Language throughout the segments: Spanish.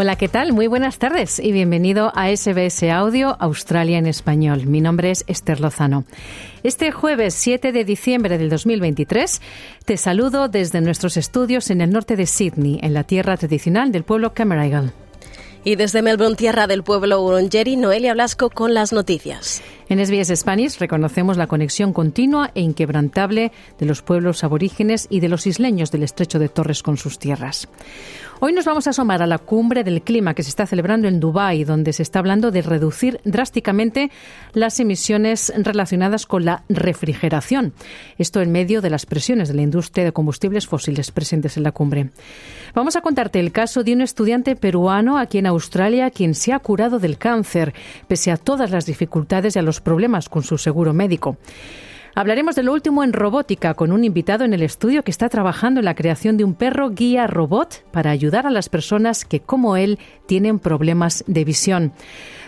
Hola, ¿qué tal? Muy buenas tardes y bienvenido a SBS Audio Australia en Español. Mi nombre es Esther Lozano. Este jueves 7 de diciembre del 2023 te saludo desde nuestros estudios en el norte de Sydney, en la tierra tradicional del pueblo Cammeraygal. Y desde Melbourne, tierra del pueblo Urungeri, Noelia Blasco con las noticias. En SBS Spanish reconocemos la conexión continua e inquebrantable de los pueblos aborígenes y de los isleños del estrecho de Torres con sus tierras. Hoy nos vamos a asomar a la cumbre del clima que se está celebrando en Dubái, donde se está hablando de reducir drásticamente las emisiones relacionadas con la refrigeración. Esto en medio de las presiones de la industria de combustibles fósiles presentes en la cumbre. Vamos a contarte el caso de un estudiante peruano aquí en Australia quien se ha curado del cáncer, pese a todas las dificultades y a los problemas con su seguro médico. Hablaremos de lo último en robótica con un invitado en el estudio que está trabajando en la creación de un perro guía robot para ayudar a las personas que, como él, tienen problemas de visión.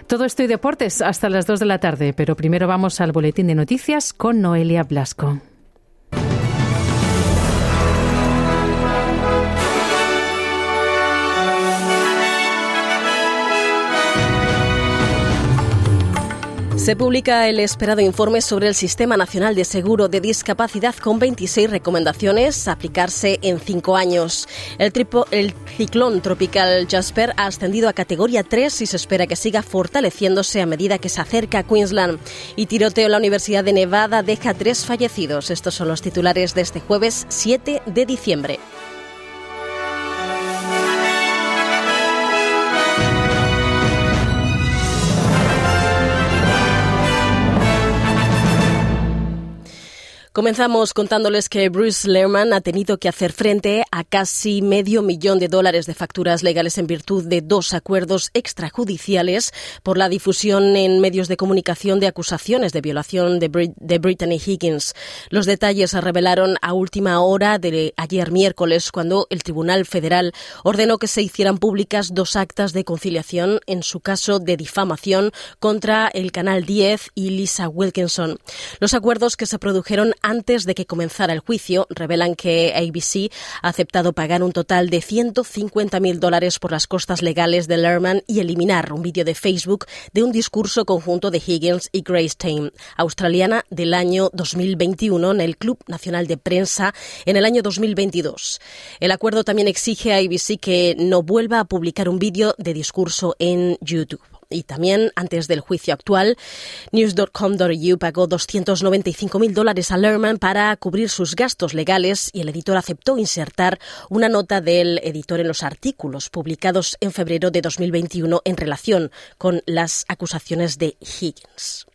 Todo esto y deportes hasta las 2 de la tarde, pero primero vamos al boletín de noticias con Noelia Blasco. Se publica el esperado informe sobre el Sistema Nacional de Seguro de Discapacidad con 26 recomendaciones a aplicarse en cinco años. El, el, ciclón tropical Jasper ha ascendido a categoría 3 y se espera que siga fortaleciéndose a medida que se acerca a Queensland. Y tiroteo en la Universidad de Nevada deja tres fallecidos. Estos son los titulares de este jueves 7 de diciembre. Comenzamos contándoles que Bruce Lehrman ha tenido que hacer frente a casi medio millón de dólares de facturas legales en virtud de dos acuerdos extrajudiciales por la difusión en medios de comunicación de acusaciones de violación de, Brittany Higgins. Los detalles se revelaron a última hora de ayer miércoles cuando el Tribunal Federal ordenó que se hicieran públicas dos actas de conciliación en su caso de difamación contra el Canal 10 y Lisa Wilkinson. Los acuerdos que se produjeron antes de que comenzara el juicio, revelan que ABC ha aceptado pagar un total de 150.000 dólares por las costas legales de Lerman y eliminar un vídeo de Facebook de un discurso conjunto de Higgins y Grace Tame, australiana del año 2021 en el Club Nacional de Prensa en el año 2022. El acuerdo también exige a ABC que no vuelva a publicar un vídeo de discurso en YouTube y también antes del juicio actual, News.com.au pagó 295.000 dólares a Lerman para cubrir sus gastos legales y el editor aceptó insertar una nota del editor en los artículos publicados en febrero de 2021 en relación con las acusaciones de Higgins.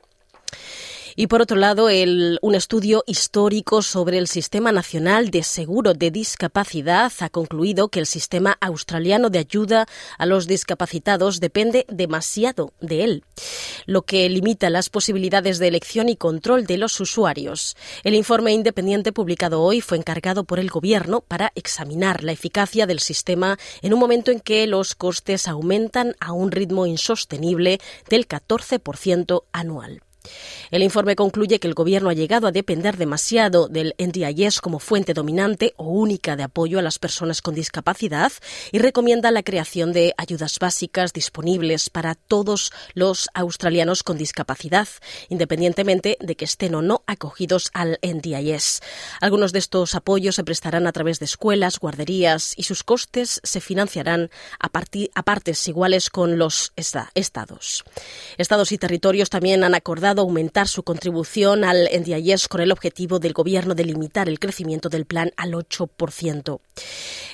Y por otro lado, un estudio histórico sobre el Sistema Nacional de Seguro de Discapacidad ha concluido que el sistema australiano de ayuda a los discapacitados depende demasiado de él, lo que limita las posibilidades de elección y control de los usuarios. El informe independiente publicado hoy fue encargado por el Gobierno para examinar la eficacia del sistema en un momento en que los costes aumentan a un ritmo insostenible del 14% anual. El informe concluye que el Gobierno ha llegado a depender demasiado del NDIS como fuente dominante o única de apoyo a las personas con discapacidad y recomienda la creación de ayudas básicas disponibles para todos los australianos con discapacidad, independientemente de que estén o no acogidos al NDIS. Algunos de estos apoyos se prestarán a través de escuelas, guarderías y sus costes se financiarán a, partes iguales con los estados. Estados y territorios también han acordado aumentar su contribución al NDIS con el objetivo del gobierno de limitar el crecimiento del plan al 8%.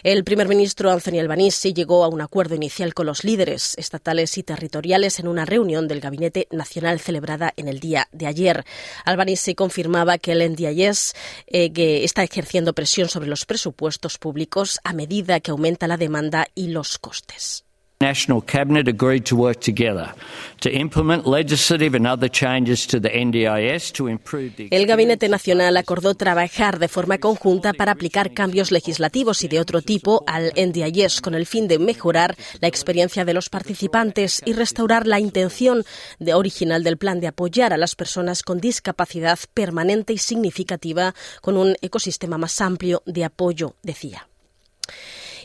El primer ministro Anthony Albanese llegó a un acuerdo inicial con los líderes estatales y territoriales en una reunión del Gabinete Nacional celebrada en el día de ayer. Albanese confirmaba que el NDIS eh, que está ejerciendo presión sobre los presupuestos públicos a medida que aumenta la demanda y los costes. National Cabinet agreed to work together to implement legislative and other changes to the NDIS to improve the El Gabinete Nacional acordó trabajar de forma conjunta para aplicar cambios legislativos y de otro tipo al NDIS con el fin de mejorar la experiencia de los participantes y restaurar la intención de original del plan de apoyar a las personas con discapacidad permanente y significativa con un ecosistema más amplio de apoyo, decía.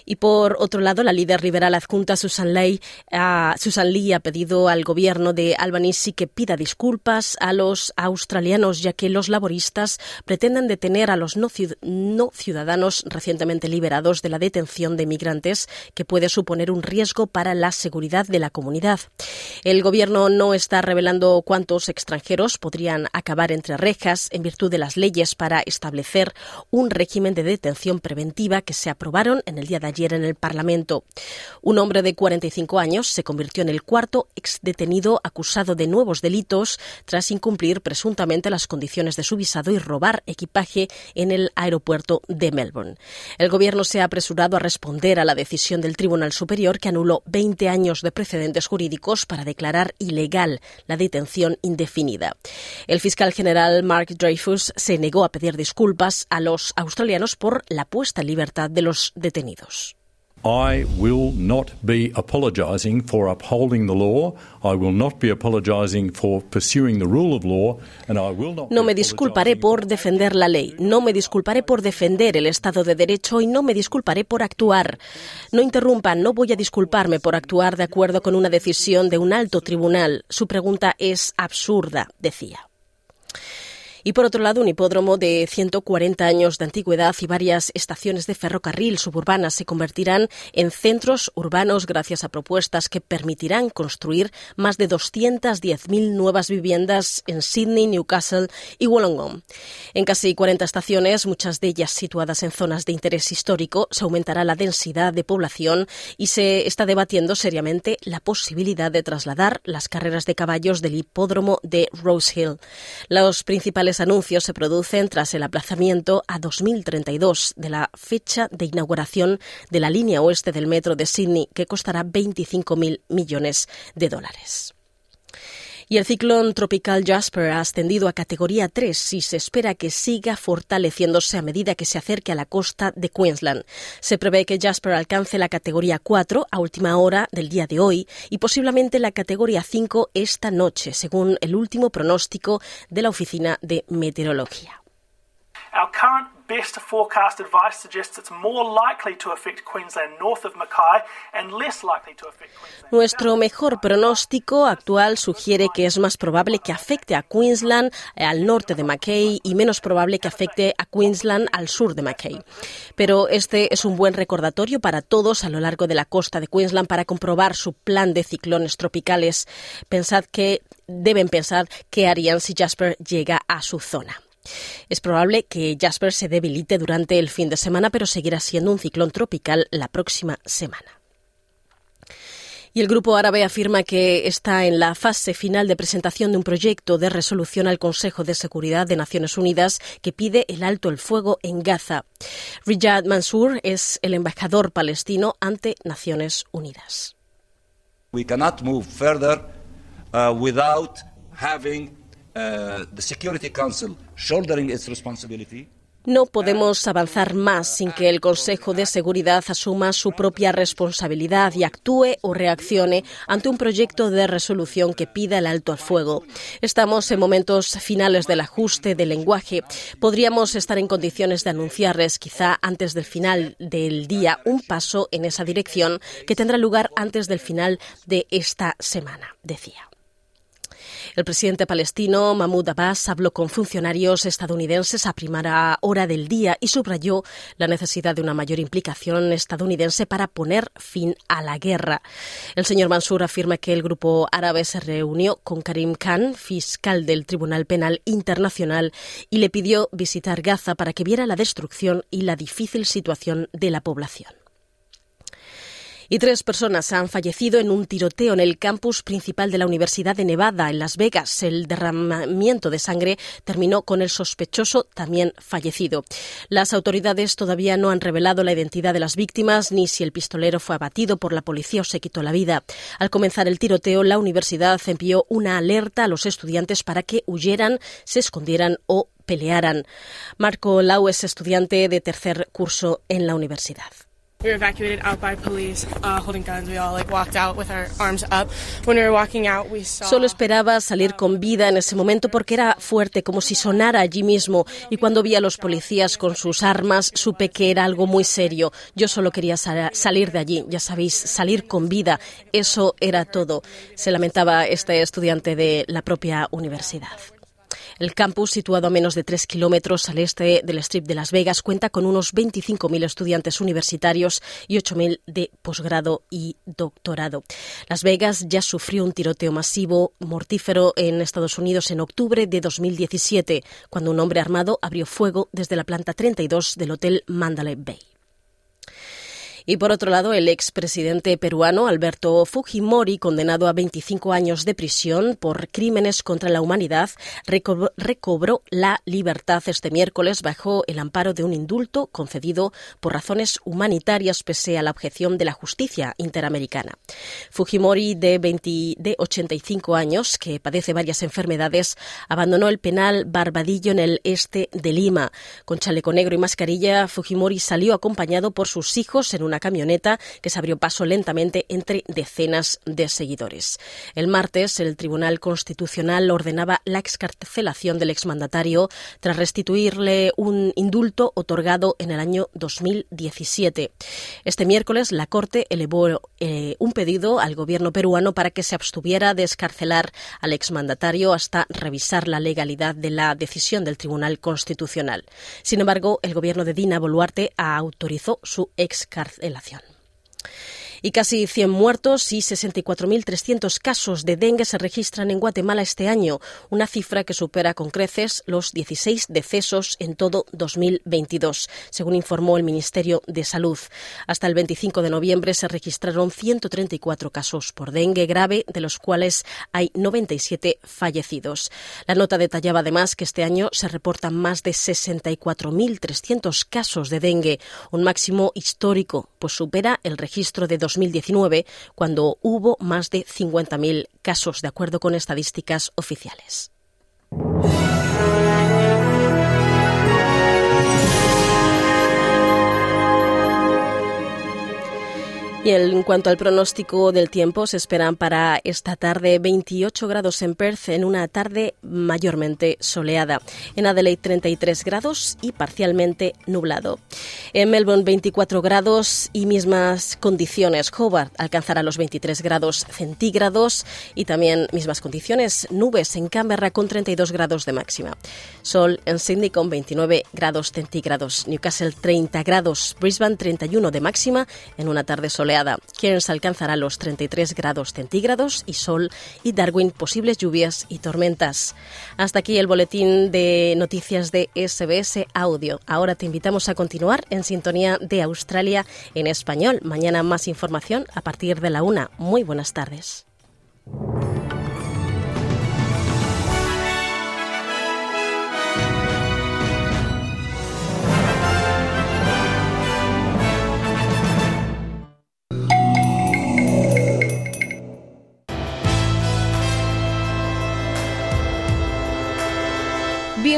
Y por otro lado, la líder liberal adjunta Susan, Lee, Susan Lee ha pedido al gobierno de Albanese que pida disculpas a los australianos, ya que los laboristas pretenden detener a los no ciudadanos recientemente liberados de la detención de migrantes, que puede suponer un riesgo para la seguridad de la comunidad. El gobierno no está revelando cuántos extranjeros podrían acabar entre rejas en virtud de las leyes para establecer un régimen de detención preventiva que se aprobaron en el día de ayer ayer en el Parlamento. Un hombre de 45 años se convirtió en el cuarto exdetenido acusado de nuevos delitos tras incumplir presuntamente las condiciones de su visado y robar equipaje en el aeropuerto de Melbourne. El gobierno se ha apresurado a responder a la decisión del Tribunal Superior que anuló 20 años de precedentes jurídicos para declarar ilegal la detención indefinida. El fiscal general Mark Dreyfus se negó a pedir disculpas a los australianos por la puesta en libertad de los detenidos. I will not be apologising for upholding the law. I will not be apologising for pursuing the rule of law, and I will not. No me disculparé por defender la ley. No me disculparé por defender el Estado de Derecho y no me disculparé por actuar. No interrumpan. No voy a disculparme por actuar de acuerdo con una decisión de un alto tribunal. Su pregunta es absurda, decía. Y por otro lado, un hipódromo de 140 años de antigüedad y varias estaciones de ferrocarril suburbanas se convertirán en centros urbanos gracias a propuestas que permitirán construir más de 210.000 nuevas viviendas en Sydney, Newcastle y Wollongong. En casi 40 estaciones, muchas de ellas situadas en zonas de interés histórico, se aumentará la densidad de población y se está debatiendo seriamente la posibilidad de trasladar las carreras de caballos del hipódromo de Rose Hill. Los principales anuncios se producen tras el aplazamiento a 2032 de la fecha de inauguración de la línea oeste del metro de Sydney, que costará 25.000 millones de dólares. Y el ciclón tropical Jasper ha ascendido a categoría 3 y se espera que siga fortaleciéndose a medida que se acerque a la costa de Queensland. Se prevé que Jasper alcance la categoría 4 a última hora del día de hoy y posiblemente la categoría 5 esta noche, según el último pronóstico de la Oficina de Meteorología. Best forecast advice suggests it's more likely to affect Queensland north of Mackay and less likely to affect Queensland. Nuestro mejor pronóstico actual sugiere que es más probable que afecte a Queensland eh, al norte de Mackay y menos probable que afecte a Queensland al sur de Mackay. Pero este es un buen recordatorio para todos a lo largo de la costa de Queensland para comprobar su plan de ciclones tropicales. Pensad que deben pensar qué harían si Jasper llega a su zona. Es probable que Jasper se debilite durante el fin de semana, pero seguirá siendo un ciclón tropical la próxima semana. Y el Grupo Árabe afirma que está en la fase final de presentación de un proyecto de resolución al Consejo de Seguridad de Naciones Unidas que pide el alto el fuego en Gaza. Riyad Mansour es el embajador palestino ante Naciones Unidas. We cannot move further uh, without having responsibility. No podemos avanzar más sin que el Consejo de Seguridad asuma su propia responsabilidad y actúe o reaccione ante un proyecto de resolución que pida el alto al fuego. Estamos en momentos finales del ajuste del lenguaje. Podríamos estar en condiciones de anunciarles, quizá antes del final del día, un paso en esa dirección que tendrá lugar antes del final de esta semana, decía. El presidente palestino Mahmoud Abbas habló con funcionarios estadounidenses a primera hora del día y subrayó la necesidad de una mayor implicación estadounidense para poner fin a la guerra. El señor Mansur afirma que el grupo árabe se reunió con Karim Khan, fiscal del Tribunal Penal Internacional, y le pidió visitar Gaza para que viera la destrucción y la difícil situación de la población y tres personas han fallecido en un tiroteo en el campus principal de la Universidad de Nevada, en Las Vegas. El derramamiento de sangre terminó con el sospechoso también fallecido. Las autoridades todavía no han revelado la identidad de las víctimas ni si el pistolero fue abatido por la policía o se quitó la vida. Al comenzar el tiroteo, la universidad envió una alerta a los estudiantes para que huyeran, se escondieran o pelearan. Marco Lau es estudiante de tercer curso en la universidad. Solo esperaba salir con vida en ese momento porque era fuerte, como si sonara allí mismo. Y cuando vi a los policías con sus armas, supe que era algo muy serio. Yo solo quería salir de allí, ya sabéis, salir con vida. Eso era todo. Se lamentaba este estudiante de la propia universidad. El campus, situado a menos de tres kilómetros al este del Strip de Las Vegas, cuenta con unos 25.000 estudiantes universitarios y 8.000 de posgrado y doctorado. Las Vegas ya sufrió un tiroteo masivo mortífero en Estados Unidos en octubre de 2017, cuando un hombre armado abrió fuego desde la planta 32 del Hotel Mandalay Bay. Y por otro lado, el expresidente peruano Alberto Fujimori, condenado a 25 años de prisión por crímenes contra la humanidad, recobró la libertad este miércoles bajo el amparo de un indulto concedido por razones humanitarias pese a la objeción de la justicia interamericana. Fujimori, de, 20, de 85 años, que padece varias enfermedades, abandonó el penal Barbadillo en el este de Lima. Con chaleco negro y mascarilla, Fujimori salió acompañado por sus hijos en una camioneta que se abrió paso lentamente entre decenas de seguidores. El martes, el Tribunal Constitucional ordenaba la excarcelación del exmandatario tras restituirle un indulto otorgado en el año 2017. Este miércoles, la Corte elevó eh, un pedido al gobierno peruano para que se abstuviera de escarcelar al exmandatario hasta revisar la legalidad de la decisión del Tribunal Constitucional. Sin embargo, el gobierno de Dina Boluarte autorizó su excarcelación relación y casi 100 muertos y 64.300 casos de dengue se registran en Guatemala este año, una cifra que supera con creces los 16 decesos en todo 2022, según informó el Ministerio de Salud. Hasta el 25 de noviembre se registraron 134 casos por dengue grave, de los cuales hay 97 fallecidos. La nota detallaba además que este año se reportan más de 64.300 casos de dengue, un máximo histórico, pues supera el registro de 2019, cuando hubo más de 50.000 casos, de acuerdo con estadísticas oficiales. Y en cuanto al pronóstico del tiempo, se esperan para esta tarde 28 grados en Perth en una tarde mayormente soleada. En Adelaide 33 grados y parcialmente nublado. En Melbourne 24 grados y mismas condiciones. Hobart alcanzará los 23 grados centígrados y también mismas condiciones. Nubes en Canberra con 32 grados de máxima. Sol en Sydney con 29 grados centígrados. Newcastle 30 grados. Brisbane 31 de máxima en una tarde soleada soleada. alcanzará los 33 grados centígrados y sol y Darwin posibles lluvias y tormentas. Hasta aquí el boletín de noticias de SBS Audio. Ahora te invitamos a continuar en sintonía de Australia en español. Mañana más información a partir de la una. Muy buenas tardes.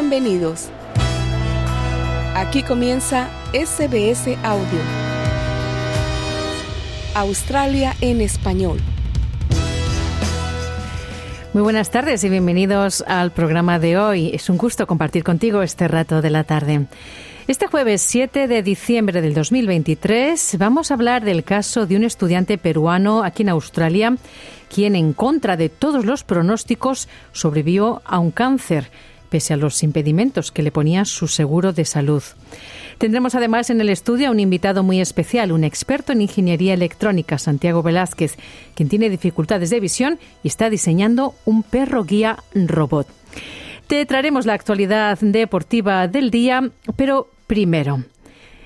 Bienvenidos. Aquí comienza SBS Audio. Australia en español. Muy buenas tardes y bienvenidos al programa de hoy. Es un gusto compartir contigo este rato de la tarde. Este jueves 7 de diciembre del 2023 vamos a hablar del caso de un estudiante peruano aquí en Australia, quien en contra de todos los pronósticos sobrevivió a un cáncer, pese a los impedimentos que le ponía su seguro de salud. Tendremos además en el estudio a un invitado muy especial, un experto en ingeniería electrónica, Santiago Velázquez, quien tiene dificultades de visión y está diseñando un perro guía robot. Te traeremos la actualidad deportiva del día, pero primero,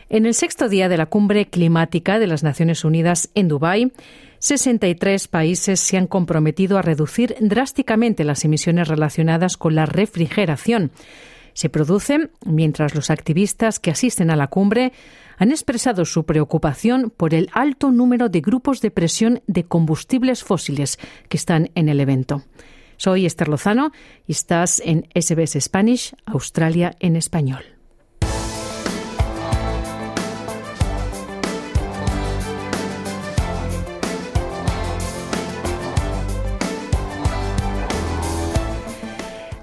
en el sexto día de la cumbre climática de las Naciones Unidas en Dubái, 63 países se han comprometido a reducir drásticamente las emisiones relacionadas con la refrigeración. Se producen mientras los activistas que asisten a la cumbre han expresado su preocupación por el alto número de grupos de presión de combustibles fósiles que están en el evento. Soy Esther Lozano y estás en SBS Spanish, Australia en español.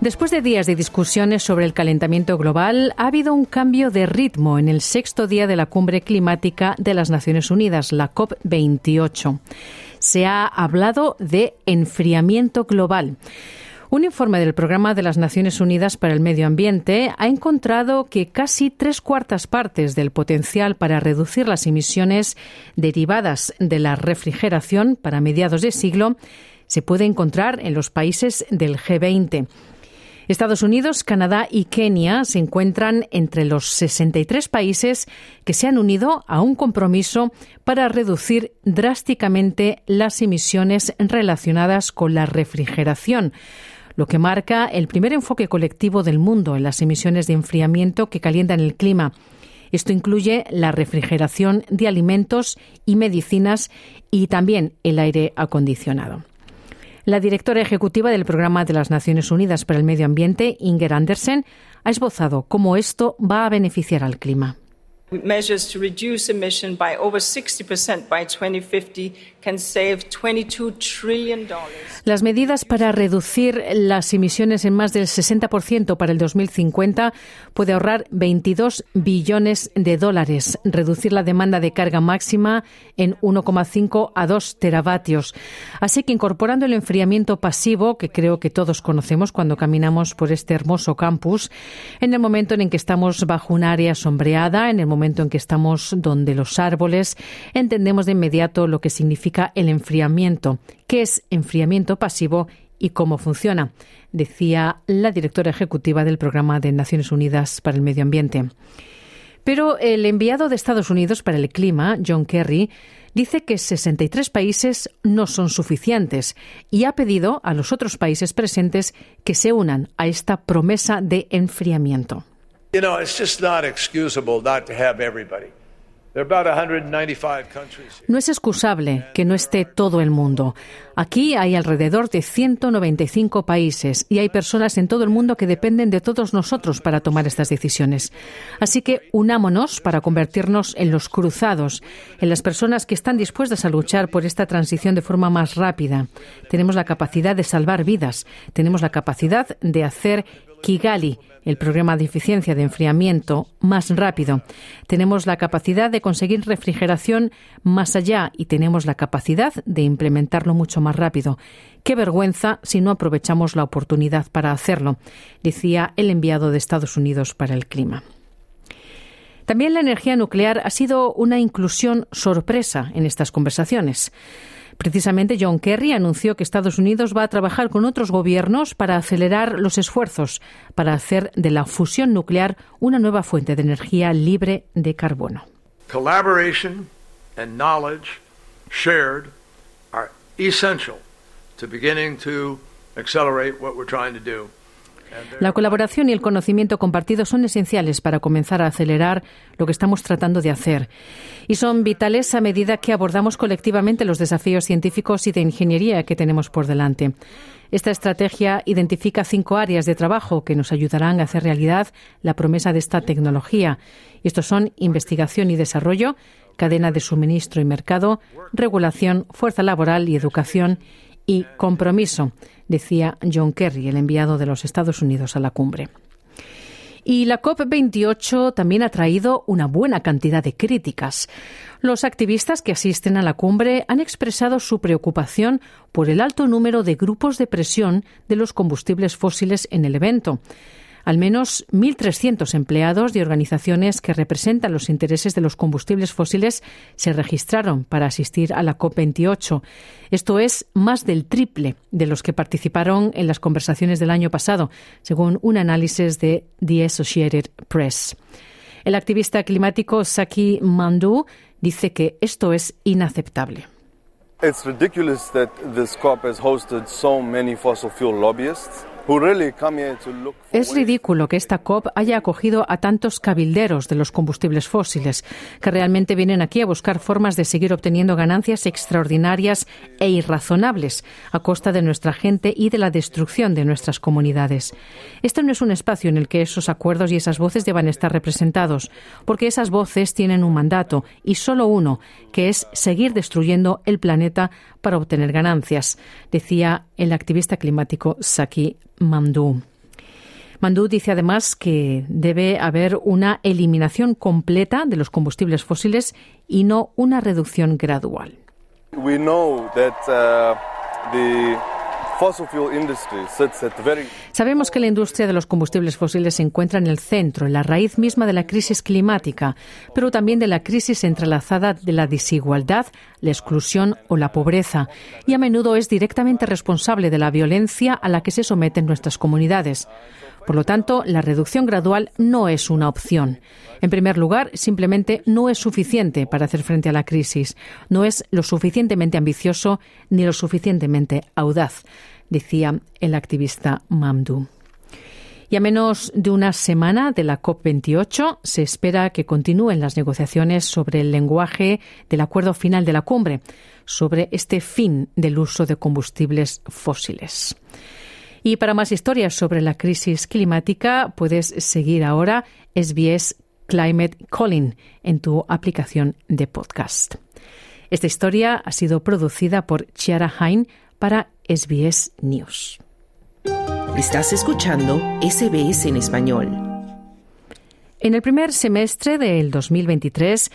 Después de días de discusiones sobre el calentamiento global, ha habido un cambio de ritmo en el sexto día de la cumbre climática de las Naciones Unidas, la COP28 se ha hablado de enfriamiento global. Un informe del Programa de las Naciones Unidas para el Medio Ambiente ha encontrado que casi tres cuartas partes del potencial para reducir las emisiones derivadas de la refrigeración para mediados de siglo se puede encontrar en los países del G20. Estados Unidos, Canadá y Kenia se encuentran entre los 63 países que se han unido a un compromiso para reducir drásticamente las emisiones relacionadas con la refrigeración lo que marca el primer enfoque colectivo del mundo en las emisiones de enfriamiento que calientan el clima. Esto incluye la refrigeración de alimentos y medicinas y también el aire acondicionado. La directora ejecutiva del Programa de las Naciones Unidas para el Medio Ambiente, Inger Andersen, ha esbozado cómo esto va a beneficiar al clima. Measures to reduce emission by over 60% by 2050 can save 22 trillion dollars. Las medidas para reducir las emisiones en más del 60% para el 2050 puede ahorrar 22 billones de dólares, reducir la demanda de carga máxima en 1,5 a 2 teravatios. Así que incorporando el enfriamiento pasivo, que creo que todos conocemos cuando caminamos por este hermoso campus, en el momento en que estamos bajo un área sombreada, en el momento en que estamos donde los árboles, entendemos de inmediato lo que significa el enfriamiento, qué es enfriamiento pasivo y cómo funciona, decía la directora ejecutiva del Programa de Naciones Unidas para el Medio Ambiente. Pero el enviado de Estados Unidos para el Clima, John Kerry, dice que 63 países no son suficientes y ha pedido a los otros países presentes que se unan a esta promesa de enfriamiento. You know, it's just not excusable not to have everybody. No es excusable que no esté todo el mundo. Aquí hay alrededor de 195 países y hay personas en todo el mundo que dependen de todos nosotros para tomar estas decisiones. Así que unámonos para convertirnos en los cruzados, en las personas que están dispuestas a luchar por esta transición de forma más rápida. Tenemos la capacidad de salvar vidas, tenemos la capacidad de hacer Kigali, el programa de eficiencia de enfriamiento más rápido. Tenemos la capacidad de conseguir refrigeración más allá y tenemos la capacidad de implementarlo mucho más rápido. Qué vergüenza si no aprovechamos la oportunidad para hacerlo, decía el enviado de Estados Unidos para el clima. También la energía nuclear ha sido una inclusión sorpresa en estas conversaciones. Precisamente John Kerry anunció que Estados Unidos va a trabajar con otros gobiernos para acelerar los esfuerzos para hacer de la fusión nuclear una nueva fuente de energía libre de carbono. Collaboration and knowledge shared are essential to beginning to accelerate what we're trying to do. La colaboración y el conocimiento compartido son esenciales para comenzar a acelerar lo que estamos tratando de hacer. Y son vitales a medida que abordamos colectivamente los desafíos científicos y de ingeniería que tenemos por delante. Esta estrategia identifica cinco áreas de trabajo que nos ayudarán a hacer realidad la promesa de esta tecnología. estos son investigación y desarrollo, cadena de suministro y mercado, regulación, fuerza laboral y educación y compromiso, decía John Kerry, el enviado de los Estados Unidos a la cumbre. Y la COP28 también ha traído una buena cantidad de críticas. Los activistas que asisten a la cumbre han expresado su preocupación por el alto número de grupos de presión de los combustibles fósiles en el evento. Al menos 1.300 empleados de organizaciones que representan los intereses de los combustibles fósiles se registraron para asistir a la COP28. Esto es más del triple de los que participaron en las conversaciones del año pasado, según un análisis de The Associated Press. El activista climático Saki Mandu dice que esto es inaceptable. It's ridiculous that this COP has hosted so many fossil fuel lobbyists. Es ridículo que esta COP haya acogido a tantos cabilderos de los combustibles fósiles, que realmente vienen aquí a buscar formas de seguir obteniendo ganancias extraordinarias e irrazonables a costa de nuestra gente y de la destrucción de nuestras comunidades. Este no es un espacio en el que esos acuerdos y esas voces deban estar representados, porque esas voces tienen un mandato y solo uno, que es seguir destruyendo el planeta para obtener ganancias, decía el activista climático Saki Mandú. Dice además que debe haber una eliminación completa de los combustibles fósiles y no una reducción gradual. Uh, Sabemos que la industria de los combustibles fósiles se encuentra en el centro, en la raíz misma de la crisis climática, pero también de la crisis entrelazada de la desigualdad, la exclusión o la pobreza, y a menudo es directamente responsable de la violencia a la que se someten nuestras comunidades. Por lo tanto, la reducción gradual no es una opción. En primer lugar, simplemente no es suficiente para hacer frente a la crisis. No es lo suficientemente ambicioso ni lo suficientemente audaz, decía el activista Mamdou. Y a menos de una semana de la COP28 se espera que continúen las negociaciones sobre el lenguaje del acuerdo final de la cumbre, sobre este fin del uso de combustibles fósiles. Y para más historias sobre la crisis climática, puedes seguir ahora SBS Climate Calling en tu aplicación de podcast. Esta historia ha sido producida por Chiara Hain para SBS News. Estás escuchando SBS en español. En el primer semestre del 2023,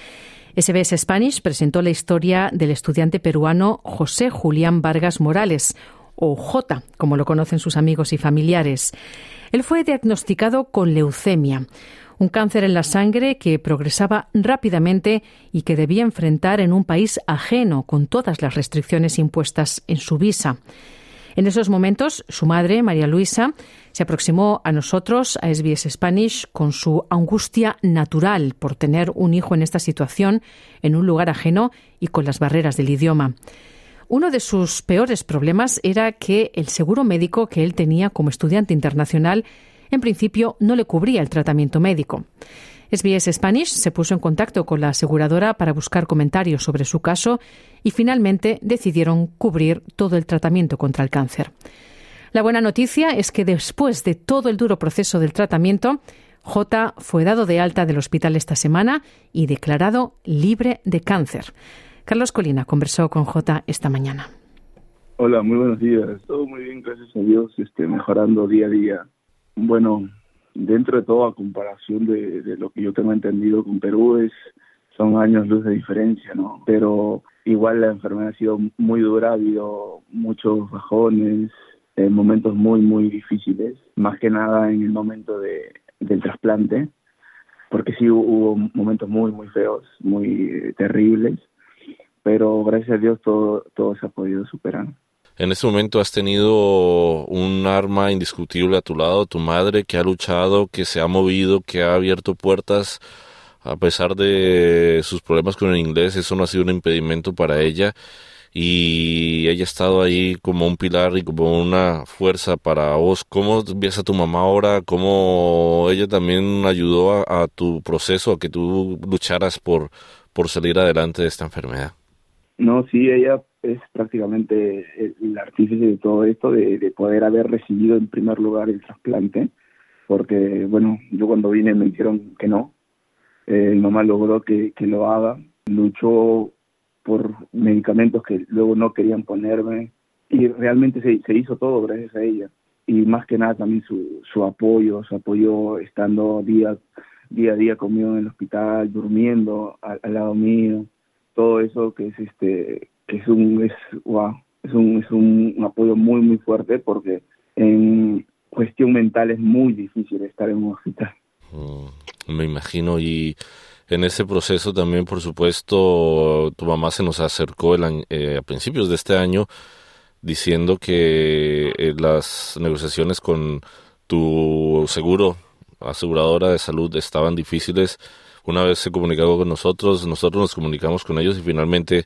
SBS Spanish presentó la historia del estudiante peruano José Julián Vargas Morales, o J, como lo conocen sus amigos y familiares. Él fue diagnosticado con leucemia, un cáncer en la sangre que progresaba rápidamente y que debía enfrentar en un país ajeno con todas las restricciones impuestas en su visa. En esos momentos, su madre, María Luisa, se aproximó a nosotros, a SBS Spanish, con su angustia natural por tener un hijo en esta situación, en un lugar ajeno y con las barreras del idioma. Uno de sus peores problemas era que el seguro médico que él tenía como estudiante internacional en principio no le cubría el tratamiento médico. SBS Spanish se puso en contacto con la aseguradora para buscar comentarios sobre su caso y finalmente decidieron cubrir todo el tratamiento contra el cáncer. La buena noticia es que después de todo el duro proceso del tratamiento, J fue dado de alta del hospital esta semana y declarado libre de cáncer. Carlos Colina conversó con J esta mañana. Hola, muy buenos días. Todo muy bien, gracias a Dios, este, mejorando día a día. Bueno, dentro de todo, a comparación de, lo que yo tengo entendido con Perú, es son años luz de diferencia, ¿no? Pero igual la enfermedad ha sido muy dura, ha habido muchos bajones, eh, momentos muy, muy difíciles, más que nada en el momento de, del trasplante, porque sí hubo momentos muy, muy feos, muy terribles, pero gracias a Dios todo, todo se ha podido superar. En este momento has tenido un arma indiscutible a tu lado, tu madre, que ha luchado, que se ha movido, que ha abierto puertas, a pesar de sus problemas con el inglés, eso no ha sido un impedimento para ella y ella ha estado ahí como un pilar y como una fuerza para vos. ¿Cómo ves a tu mamá ahora? ¿Cómo ella también ayudó a, a tu proceso, a que tú lucharas por, por salir adelante de esta enfermedad? No, sí, ella es prácticamente el, artífice de todo esto, de, poder haber recibido en primer lugar el trasplante, porque, bueno, yo cuando vine me dijeron que no. Eh, mi mamá logró que, que lo haga, luchó por medicamentos que luego no querían ponerme y realmente se, se hizo todo gracias a ella. y más que nada también su, su apoyo, su apoyo estando día, día a día conmigo en el hospital, durmiendo al, lado mío, todo eso que es este que es un es wow, es un es un, apoyo muy muy fuerte porque en cuestión mental es muy difícil estar en un hospital. Mm, me imagino y en ese proceso también, por supuesto, tu mamá se nos acercó el eh, a principios de este año diciendo que eh, las negociaciones con tu seguro, aseguradora de salud, estaban difíciles. Una vez se comunicó con nosotros, nosotros nos comunicamos con ellos y finalmente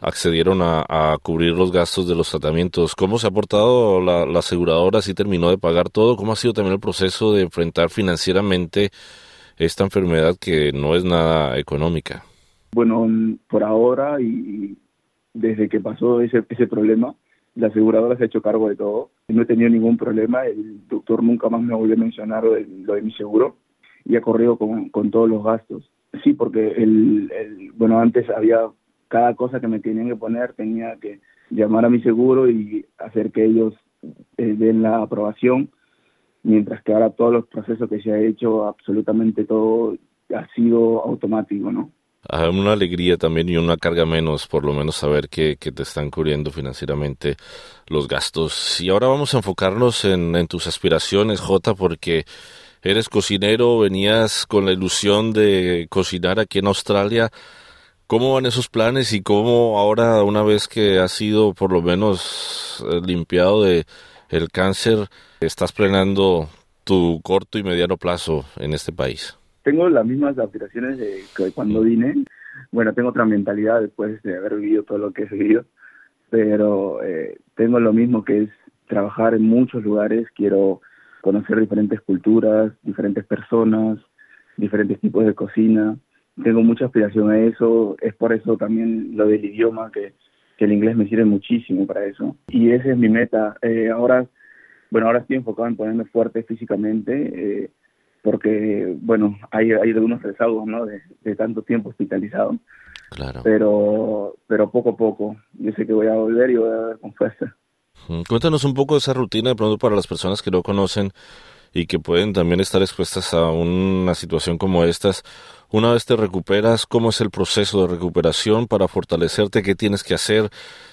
accedieron a, cubrir los gastos de los tratamientos. ¿Cómo se ha portado la, aseguradora? ¿Si terminó de pagar todo? ¿Cómo ha sido también el proceso de enfrentar financieramente esta enfermedad que no es nada económica? Bueno, por ahora y desde que pasó ese, ese problema, la aseguradora se ha hecho cargo de todo. No he tenido ningún problema. El doctor nunca más me volvió a mencionar lo de, mi seguro y ha corrido con, con todos los gastos. Sí, porque el, el, bueno, antes había cada cosa que me tenían que poner, tenía que llamar a mi seguro y hacer que ellos eh, den la aprobación, mientras que ahora todos los procesos que se ha hecho, absolutamente todo ha sido automático, ¿no? una alegría también y una carga menos, por lo menos saber que, que, te están cubriendo financieramente los gastos. Y ahora vamos a enfocarnos en, en tus aspiraciones, Jota, porque eres cocinero, venías con la ilusión de cocinar aquí en Australia. ¿Cómo van esos planes y cómo ahora, una vez que has sido por lo menos eh, limpiado de el cáncer, estás planeando tu corto y mediano plazo en este país? tengo las mismas aspiraciones de que cuando vine. Bueno, tengo otra mentalidad después de haber vivido todo lo que he vivido, pero eh, tengo lo mismo que es trabajar en muchos lugares, quiero conocer diferentes culturas, diferentes personas, diferentes tipos de cocina. Tengo mucha aspiración a eso, es por eso también lo del idioma, que, que el inglés me sirve muchísimo para eso. Y esa es mi meta. Eh, ahora, bueno, ahora estoy enfocado en ponerme fuerte físicamente. Eh, porque, bueno, hay, hay algunos rezagos, ¿no? De, tanto tiempo hospitalizado. Claro. Pero, pero poco a poco. Yo sé que voy a volver y voy a ver con fuerza. Cuéntanos un poco de esa rutina de pronto para las personas que no conocen y que pueden también estar expuestas a una situación como estas. Una vez te recuperas, ¿cómo es el proceso de recuperación para fortalecerte? ¿Qué tienes que hacer?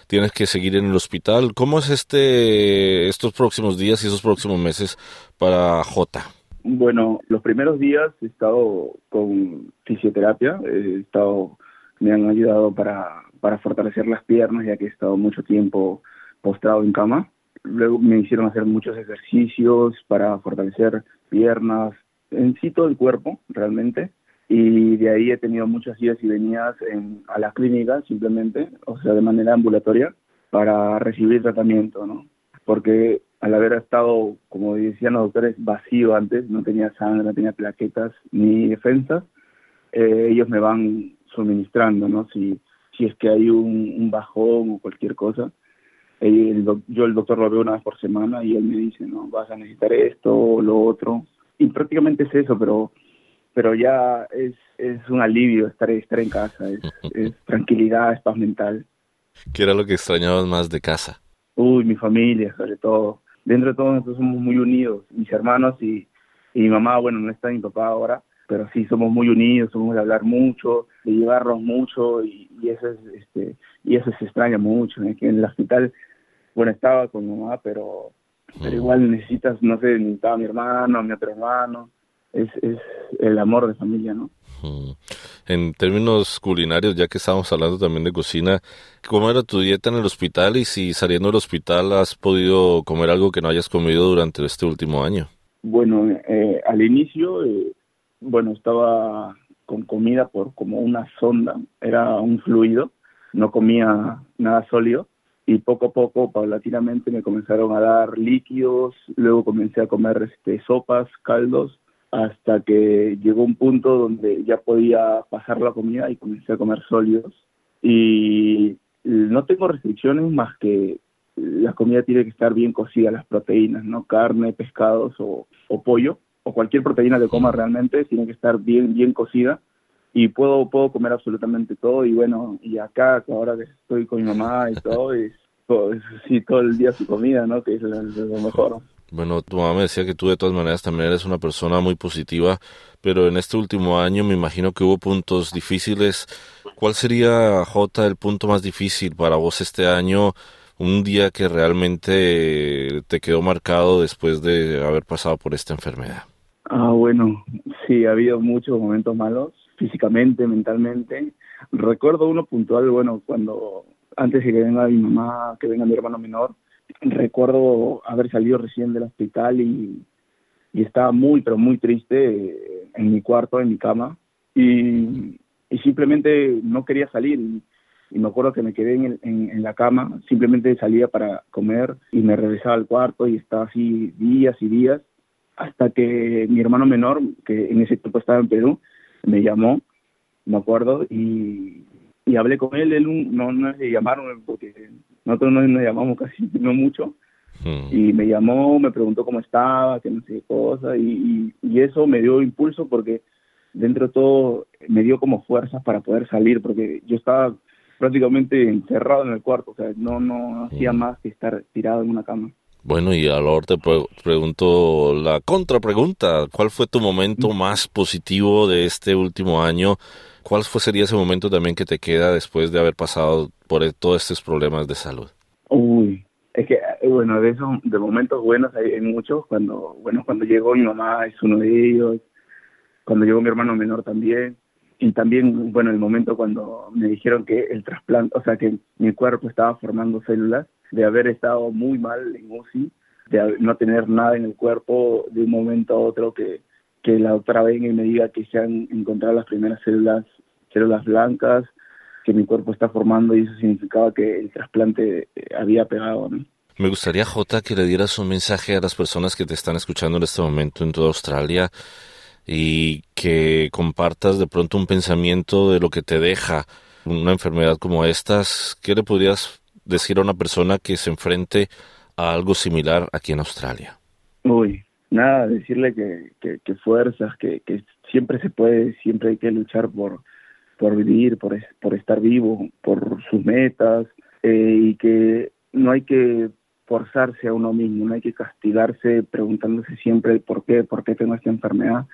¿Tienes que seguir en el hospital? ¿Cómo es este estos próximos días y esos próximos meses para J? Bueno, los primeros días he estado con fisioterapia, he estado, me han ayudado para, para fortalecer las piernas ya que he estado mucho tiempo postrado en cama. Luego me hicieron hacer muchos ejercicios para fortalecer piernas, en sí todo el cuerpo realmente. Y de ahí he tenido muchas idas y venidas en, a la clínica simplemente, o sea, de manera ambulatoria, para recibir tratamiento, ¿no? Porque al haber estado, como decían los doctores, vacío antes, no tenía sangre, no tenía plaquetas ni defensas, eh, ellos me van suministrando, ¿no? Si, si es que hay un, bajón o cualquier cosa. El, yo el doctor lo veo una vez por semana y él me dice, no, vas a necesitar esto o lo otro. Y prácticamente es eso, pero pero ya es, es un alivio estar, estar en casa, es, es tranquilidad, es paz mental. ¿Qué era lo que extrañabas más de casa? Uy, mi familia, sobre todo dentro de todo nosotros somos muy unidos, mis hermanos y, y mi mamá, bueno, no está mi papá ahora, pero sí somos muy unidos, somos de hablar mucho, de llevarnos mucho y, eso es, este, y eso se extraña mucho, que en el hospital, bueno, estaba con mi mamá, pero, pero igual necesitas, no sé, necesitaba a mi hermano, a mi otro hermano, es, es el amor de familia, ¿no? En términos culinarios, ya que estamos hablando también de cocina, ¿cómo era tu dieta en el hospital y si saliendo del hospital has podido comer algo que no hayas comido durante este último año? Bueno, eh, al inicio, eh, bueno, estaba con comida por como una sonda, era un fluido, no comía nada sólido y poco a poco, paulatinamente, me comenzaron a dar líquidos, luego comencé a comer este, sopas, caldos hasta que llegó un punto donde ya podía pasar la comida y comencé a comer sólidos. Y no tengo restricciones más que la comida tiene que estar bien cocida, las proteínas, ¿no? Carne, pescados o, pollo, o cualquier proteína que coma realmente, tiene que estar bien, bien cocida. Y puedo, puedo comer absolutamente todo. Y bueno, y acá, ahora que estoy con mi mamá y todo, es, todo, sí, todo el día su comida, ¿no? Que es lo, lo mejor. Bueno, tu mamá me decía que tú de todas maneras también eres una persona muy positiva, pero en este último año me imagino que hubo puntos difíciles. ¿Cuál sería, J, el punto más difícil para vos este año? Un día que realmente te quedó marcado después de haber pasado por esta enfermedad. Ah, bueno, sí, ha habido muchos momentos malos, físicamente, mentalmente. Recuerdo uno puntual, bueno, cuando antes de que venga mi mamá, que venga mi hermano menor, recuerdo haber salido recién del hospital y, estaba muy, pero muy triste en mi cuarto, en mi cama, y, simplemente no quería salir. Y, me acuerdo que me quedé en, en, la cama, simplemente salía para comer y me regresaba al cuarto y estaba así días y días, hasta que mi hermano menor, que en ese tiempo estaba en Perú, me llamó, me acuerdo, y, y hablé con él, él no, no le llamaron porque nosotros no nos llamamos casi, no mucho, hmm. y me llamó, me preguntó cómo estaba, que no sé qué cosa, y, y, eso me dio impulso porque dentro de todo me dio como fuerzas para poder salir, porque yo estaba prácticamente encerrado en el cuarto, o sea, no, no hacía hmm. más que estar tirado en una cama. Bueno, y ahora te pregunto la contrapregunta. ¿Cuál fue tu momento mm. más positivo de este último año? ¿Cuál fue, sería ese momento también que te queda después de haber pasado por e, todos estos problemas de salud? Uy, es que, eh, bueno, de esos de momentos buenos hay, muchos. Cuando, bueno, cuando llegó mi mamá es uno de ellos. Cuando llegó mi hermano menor también. Y también, bueno, el momento cuando me dijeron que el trasplante, o sea, que mi cuerpo estaba formando células de haber estado muy mal en UCI, de no tener nada en el cuerpo de un momento a otro que, que la venga y me diga que se han encontrado las primeras células, células blancas, que mi cuerpo está formando y eso significaba que el trasplante eh, había pegado. Me gustaría, Jota, que le dieras un mensaje a las personas que te están escuchando en este momento en toda Australia y que compartas de pronto un pensamiento de lo que te deja una enfermedad como estas. ¿Qué le podrías decir a una persona que se enfrente a algo similar aquí en Australia? Uy, nada, decirle que, que, fuerzas, que, que, siempre se puede, siempre hay que luchar por, por vivir, por, por estar vivo, por sus metas eh, y que no hay que forzarse a uno mismo, no hay que castigarse preguntándose siempre por qué, por qué tengo esta enfermedad,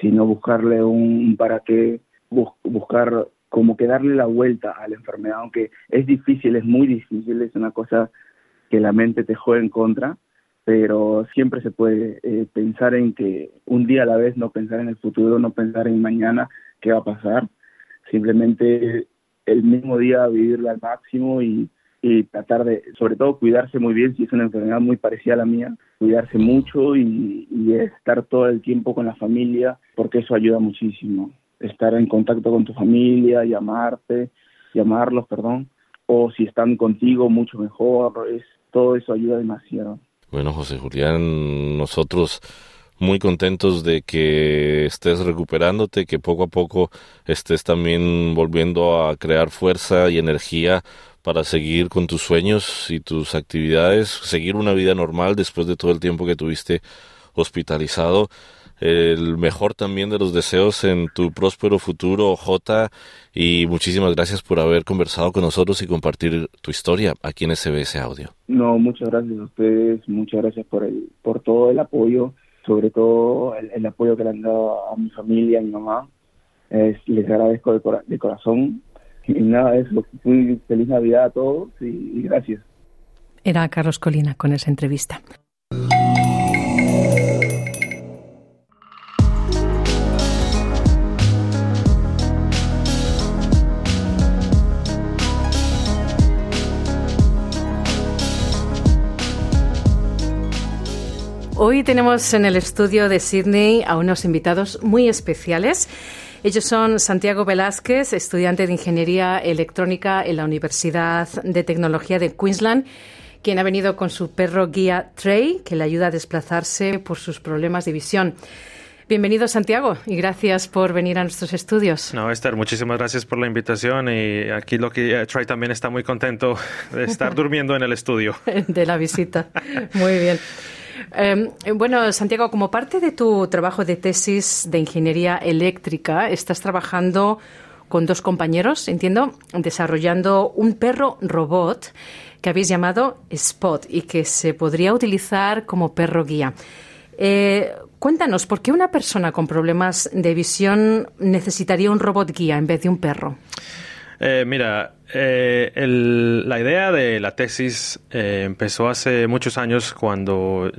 sino buscarle un para qué, buscar como que darle la vuelta a la enfermedad, aunque es difícil, es muy difícil, es una cosa que la mente te juega en contra, pero siempre se puede eh, pensar en que un día a la vez, no pensar en el futuro, no pensar en mañana qué va a pasar, simplemente el mismo día vivirla al máximo y, tratar de, sobre todo, cuidarse muy bien si es una enfermedad muy parecida a la mía, cuidarse mucho y estar todo el tiempo con la familia, porque eso ayuda muchísimo estar en contacto con tu familia, llamarte, llamarlos, perdón, o si están contigo, mucho mejor, es, todo eso ayuda demasiado. Bueno, José Julián, nosotros muy contentos de que estés recuperándote, que poco a poco estés también volviendo a crear fuerza y energía para seguir con tus sueños y tus actividades, seguir una vida normal después de todo el tiempo que tuviste hospitalizado el mejor también de los deseos en tu próspero futuro, J. Y muchísimas gracias por haber conversado con nosotros y compartir tu historia aquí en SBS Audio. No, muchas gracias a ustedes, muchas gracias por, el, por todo el apoyo, sobre todo el, apoyo que le han dado a mi familia, a mi mamá. les agradezco de, corazón. Y nada, es muy feliz Navidad a todos y gracias. Era Carlos Colina con esa entrevista. Hoy tenemos en el estudio de Sydney a unos invitados muy especiales. Ellos son Santiago Velázquez, estudiante de Ingeniería Electrónica en la Universidad de Tecnología de Queensland, quien ha venido con su perro guía Trey, que le ayuda a desplazarse por sus problemas de visión. Bienvenido, Santiago, y gracias por venir a nuestros estudios. No, Esther, muchísimas gracias por la invitación. Y aquí lo que eh, Trey también está muy contento de estar durmiendo en el estudio. de la visita. Muy bien. Em, bueno, Santiago, como parte de tu trabajo de tesis de ingeniería eléctrica, estás trabajando con dos compañeros, entiendo, desarrollando un perro robot que habéis llamado Spot y que se podría utilizar como perro guía. Eh, cuéntanos, ¿por qué una persona con problemas de visión necesitaría un robot guía en vez de un perro? Eh, mira, eh, la idea de la tesis empezó hace muchos años cuando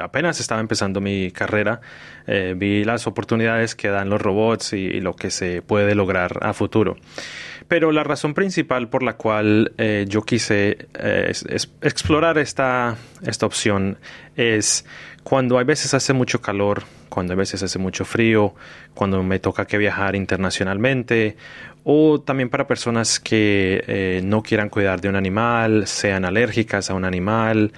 apenas estaba empezando mi carrera. vi las oportunidades que dan los robots y, lo que se puede lograr a futuro. Pero la razón principal por la cual yo quise explorar esta, esta opción es cuando a veces hace mucho calor, cuando a veces hace mucho frío, cuando me toca que viajar internacionalmente, o también para personas que eh, no quieran cuidar de un animal, sean alérgicas a un animal,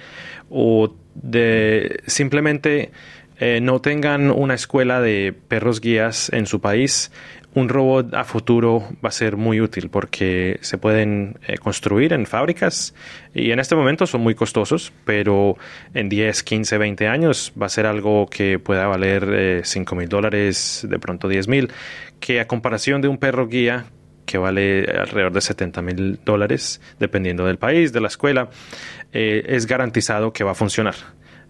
o de simplemente eh, no tengan una escuela de perros guías en su país un robot a futuro va a ser muy útil porque se pueden eh, construir en fábricas y en este momento son muy costosos, pero en 10, 15, 20 años va a ser algo que pueda valer 5 eh, mil dólares, de pronto 10 mil, que a comparación de un perro guía que vale alrededor de 70 mil dólares, dependiendo del país, de la escuela, eh, es garantizado que va a funcionar.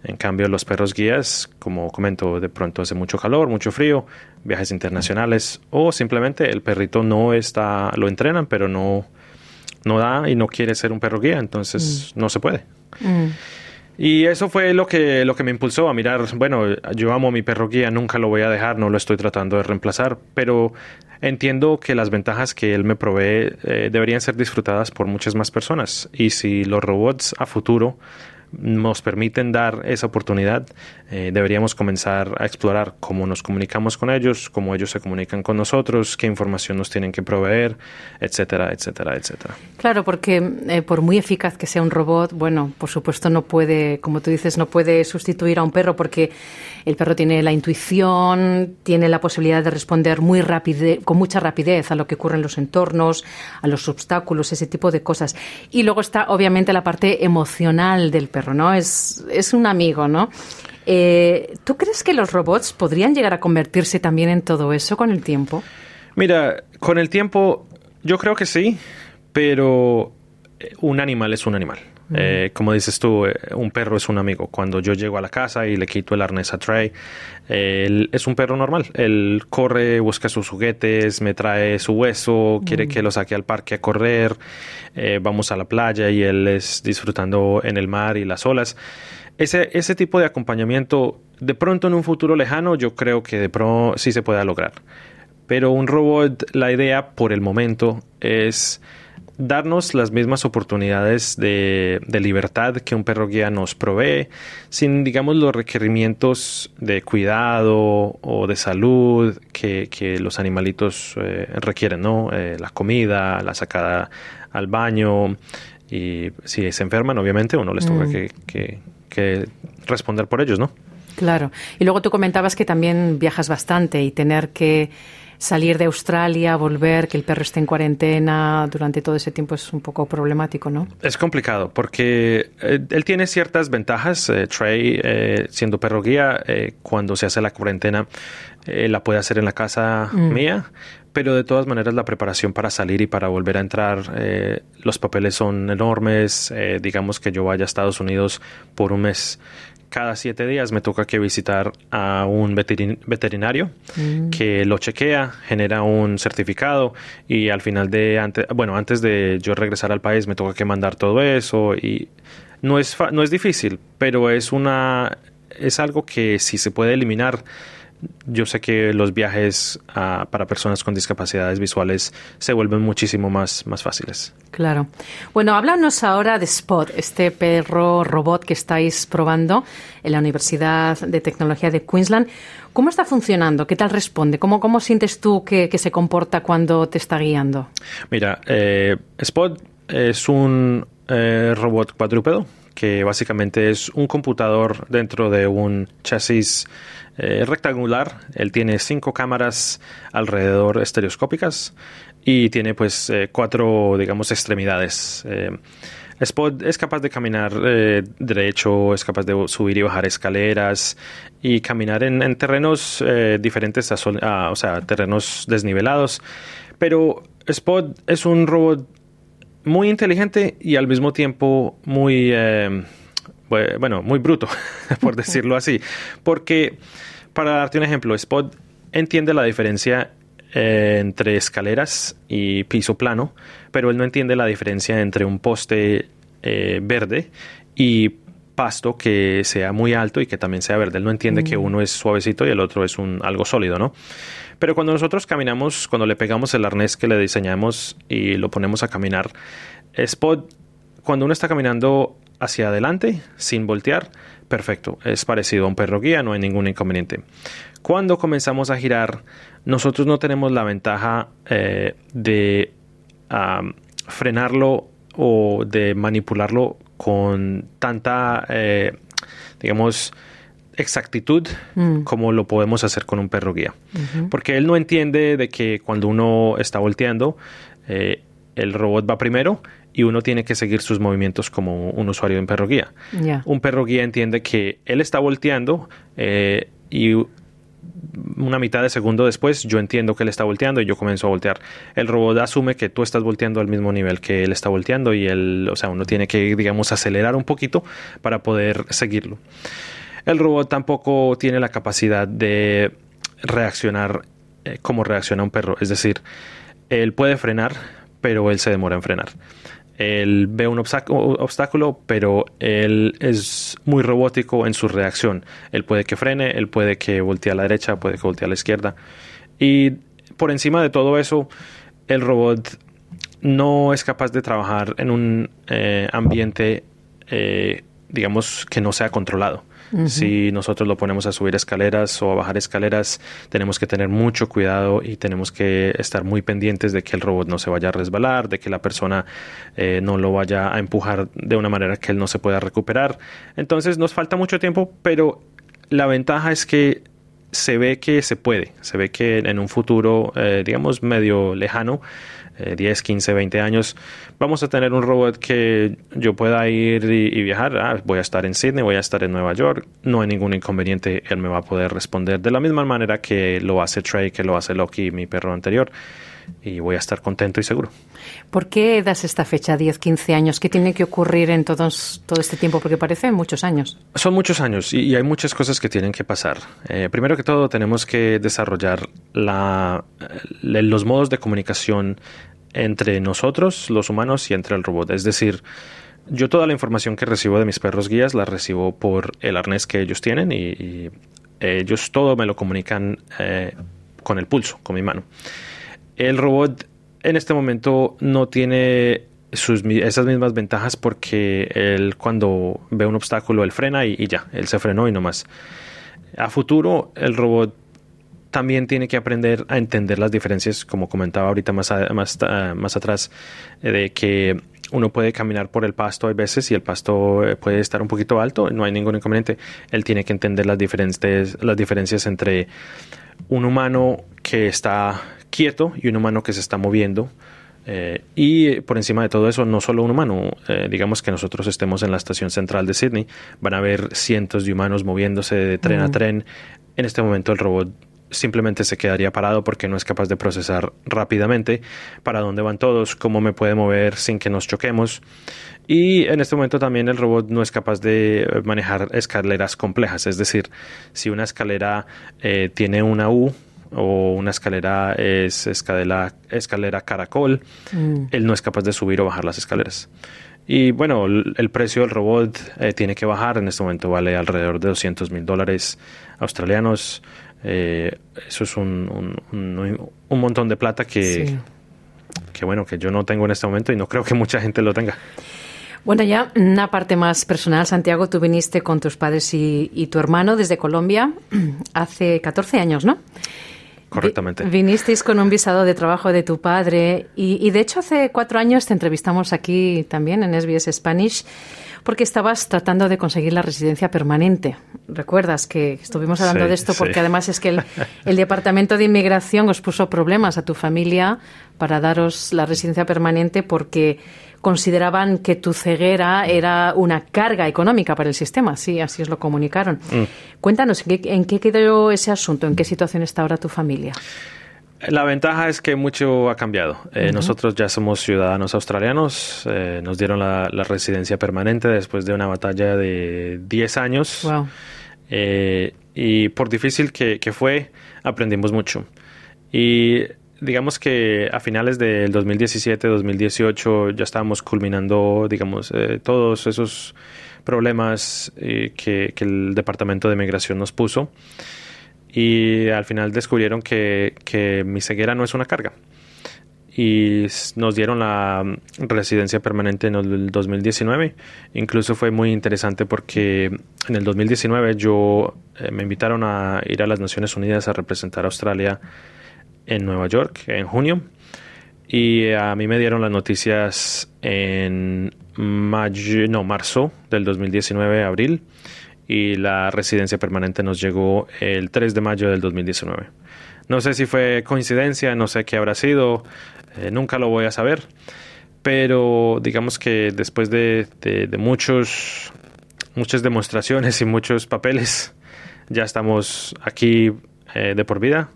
En cambio, los perros guías, como comento, de pronto hace mucho calor, mucho frío, viajes internacionales o simplemente el perrito no está, lo entrenan, pero no, no da y no quiere ser un perro guía, entonces mm. no se puede. Mm. Y eso fue lo que, lo que me impulsó a mirar, bueno, yo amo a mi perro guía, nunca lo voy a dejar, no lo estoy tratando de reemplazar, pero entiendo que las ventajas que él me provee eh, deberían ser disfrutadas por muchas más personas. Y si los robots a futuro nos permiten dar esa oportunidad, eh, deberíamos comenzar a explorar cómo nos comunicamos con ellos, cómo ellos se comunican con nosotros, qué información nos tienen que proveer, etcétera, etcétera, etcétera. Claro, porque eh, por muy eficaz que sea un robot, bueno, por supuesto no puede, como tú dices, no puede sustituir a un perro porque el perro tiene la intuición, tiene la posibilidad de responder muy rápido, con mucha rapidez a lo que ocurre en los entornos, a los obstáculos, ese tipo de cosas. Y luego está, obviamente, la parte emocional del perro, ¿no? Es, es un amigo, ¿no? Eh, ¿Tú crees que los robots podrían llegar a convertirse también en todo eso con el tiempo? Mira, con el tiempo yo creo que sí, pero eh, un animal es un animal. Eh, como dices tú, un perro es un amigo. Cuando yo llego a la casa y le quito el arnés a Trey, él es un perro normal. Él corre, busca sus juguetes, me trae su hueso, quiere que lo saque al parque a correr, vamos a la playa y él es disfrutando en el mar y las olas ese, ese tipo de acompañamiento, de pronto en un futuro lejano, yo creo que de pronto sí se pueda lograr. Pero un robot, la idea por el momento es darnos las mismas oportunidades de, libertad que un perro guía nos provee, sin, digamos, los requerimientos de cuidado o de salud que, los animalitos eh, requieren, ¿no? Eh, la comida, la sacada al baño, y si se enferman, obviamente, uno les toca mm. que, que responder por ellos, ¿no? Claro. Y luego tú comentabas que también viajas bastante y tener que salir de Australia, volver, que el perro esté en cuarentena durante todo ese tiempo es un poco problemático, ¿no? Es complicado porque eh, él tiene ciertas ventajas. Eh, Trey, eh, siendo perro guía, cuando se hace la cuarentena, la puede hacer en la casa mm. mía, pero de todas maneras la preparación para salir y para volver a entrar, eh, los papeles son enormes, eh, digamos que yo vaya a Estados Unidos por un mes. Cada siete días me toca que visitar a un veterinario mm. que lo chequea, genera un certificado y al final de, antes, bueno, antes de yo regresar al país me toca que mandar todo eso y no es, no es difícil, pero es una, es algo que si se puede eliminar, yo sé que los viajes para personas con discapacidades visuales se vuelven muchísimo más, más fáciles. Claro. Bueno, háblanos ahora de Spot, este perro robot que estáis probando en la Universidad de Tecnología de Queensland. ¿Cómo está funcionando? ¿Qué tal responde? ¿Cómo, cómo sientes tú que, se comporta cuando te está guiando? Mira, eh, Spot es un eh, robot cuadrúpedo que básicamente es un computador dentro de un chasis eh, rectangular. Él tiene cinco cámaras alrededor estereoscópicas y tiene pues eh, cuatro, digamos, extremidades. Eh, Spot es capaz de caminar derecho, es capaz de subir y bajar escaleras y caminar en, terrenos diferentes, o sea, terrenos desnivelados Pero Spot es un robot muy inteligente y al mismo tiempo muy, eh, bueno, muy bruto, por decirlo así. Porque, para darte un ejemplo, Spot entiende la diferencia eh, entre escaleras y piso plano, pero él no entiende la diferencia entre un poste eh, verde y pasto que sea muy alto y que también sea verde. Él no entiende que mm. uno es suavecito y el otro es un algo sólido, ¿no? Pero cuando nosotros caminamos, cuando le pegamos el arnés que le diseñamos y lo ponemos a caminar, Spot, cuando uno está caminando hacia adelante, sin voltear, perfecto, es parecido a un perro guía, no hay ningún inconveniente. Cuando comenzamos a girar, nosotros no tenemos la ventaja eh, de frenarlo o de manipularlo con tanta, eh, digamos, exactitud mm. como lo podemos hacer con un perro guía. Porque él no entiende de que cuando uno está volteando, eh, el robot va primero y uno tiene que seguir sus movimientos como un usuario de un perro guía. Un perro guía entiende que él está volteando eh, y una mitad de segundo después yo entiendo que él está volteando y yo comienzo a voltear. El robot asume que tú estás volteando al mismo nivel que él está volteando y él, o sea, uno tiene que, digamos, acelerar un poquito para poder seguirlo. El robot tampoco tiene la capacidad de reaccionar eh, como reacciona un perro, es decir, él puede frenar, pero él se demora en frenar. Él ve un obstáculo, pero él es muy robótico en su reacción. Él puede que frene, él puede que voltee a la derecha, puede que voltee a la izquierda. Y por encima de todo eso, el robot no es capaz de trabajar en un eh, ambiente, eh, digamos, que no sea controlado. Si nosotros lo ponemos a subir escaleras o a bajar escaleras, tenemos que tener mucho cuidado y tenemos que estar muy pendientes de que el robot no se vaya a resbalar, de que la persona eh, no lo vaya a empujar de una manera que él no se pueda recuperar. Entonces nos falta mucho tiempo, pero la ventaja es que se ve que se puede, se ve que en un futuro, eh, digamos, medio lejano, 10, 15, 20 años, vamos a tener un robot que yo pueda ir y, viajar. Ah, voy a estar en Sydney, voy a estar en Nueva York, no hay ningún inconveniente, él me va a poder responder de la misma manera que lo hace Trey, que lo hace Loki, mi perro anterior, y voy a estar contento y seguro. ¿Por qué das esta fecha, 10, 15 años? ¿Qué tiene que ocurrir en todos, todo este tiempo? Porque parece muchos años. Son muchos años y, hay muchas cosas que tienen que pasar. Eh, primero que todo, tenemos que desarrollar la, los modos de comunicación entre nosotros, los humanos, y entre el robot. Es decir, yo toda la información que recibo de mis perros guías la recibo por el arnés que ellos tienen y, ellos todo me lo comunican eh, con el pulso, con mi mano. El robot en este momento no tiene esas mismas ventajas porque él cuando ve un obstáculo él frena y, ya, él se frenó y no más. A futuro el robot también tiene que aprender a entender las diferencias, como comentaba ahorita más, más, atrás, eh, de que uno puede caminar por el pasto hay veces y el pasto eh, puede estar un poquito alto, no hay ningún inconveniente. Él tiene que entender las las diferencias entre un humano que está quieto y un humano que se está moviendo. Eh, y por encima de todo eso, no solo un humano, digamos que nosotros estemos en la estación central de Sydney, van a haber cientos de humanos moviéndose de tren a tren. En este momento el robot simplemente se quedaría parado porque no es capaz de procesar rápidamente para dónde van todos, cómo me puede mover sin que nos choquemos. Y en este momento también el robot no es capaz de manejar escaleras complejas, es decir, si una escalera eh, tiene una U o una escalera es escalera, escalera caracol, mm. él no es capaz de subir o bajar las escaleras. Y bueno, el precio del robot eh, tiene que bajar, en este momento vale alrededor de 200 mil dólares australianos. Eh, eso es un, un, montón de plata que, que, bueno, que yo no tengo en este momento y no creo que mucha gente lo tenga. Bueno, ya una parte más personal, Santiago, tú viniste con tus padres y, tu hermano desde Colombia hace 14 años, ¿no? Correctamente. Vinisteis con un visado de trabajo de tu padre y, y, de hecho hace cuatro años te entrevistamos aquí también en SBS Spanish porque estabas tratando de conseguir la residencia permanente. ¿Recuerdas que estuvimos hablando de esto? Porque además es que el, el, Departamento de Inmigración os puso problemas a tu familia para daros la residencia permanente porque consideraban que tu ceguera era una carga económica para el sistema. Sí, así os lo comunicaron. Mm. Cuéntanos, ¿en qué, ¿en qué quedó ese asunto? ¿En qué situación está ahora tu familia? La ventaja es que mucho ha cambiado. Eh, nosotros ya somos ciudadanos australianos, eh, nos dieron la, residencia permanente después de una batalla de 10 años. Eh, y por difícil que, que, fue, aprendimos mucho. Y digamos que a finales del 2017-2018 ya estábamos culminando, digamos, todos esos problemas que, que el Departamento de Migración nos puso y al final descubrieron que, que mi ceguera no es una carga y nos dieron la residencia permanente en el 2019. Incluso fue muy interesante porque en el 2019 yo eh, me invitaron a ir a las Naciones Unidas a representar a Australia en Nueva York en junio y a mí me dieron las noticias en mayo, no, marzo del 2019, abril y la residencia permanente nos llegó el 3 de mayo del 2019. No sé si fue coincidencia, no sé qué habrá sido, eh, nunca lo voy a saber, pero digamos que después de, muchos, muchas demostraciones y muchos papeles, ya estamos aquí eh, de por vida.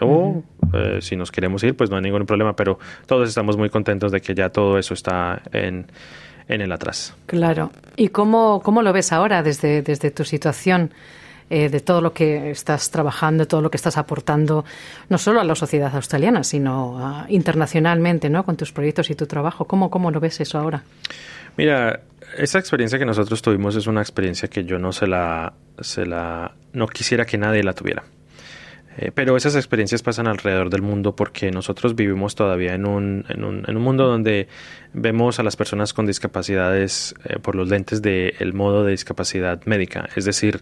O eh, si nos queremos ir, pues no hay ningún problema, pero todos estamos muy contentos de que ya todo eso está en, en el atrás. Claro. ¿Y cómo, cómo lo ves ahora desde, desde tu situación? Eh, de todo lo que estás trabajando, todo lo que estás aportando, no solo a la sociedad australiana, sino internacionalmente, ¿no? Con tus proyectos y tu trabajo. ¿Cómo, ¿Cómo lo ves eso ahora? Mira, esa experiencia que nosotros tuvimos es una experiencia que yo no se la, se la, no quisiera que nadie la tuviera. Eh, pero esas experiencias pasan alrededor del mundo porque nosotros vivimos todavía en un, en un, en un mundo donde vemos a las personas con discapacidades eh, por los lentes del modo de discapacidad médica. Es decir,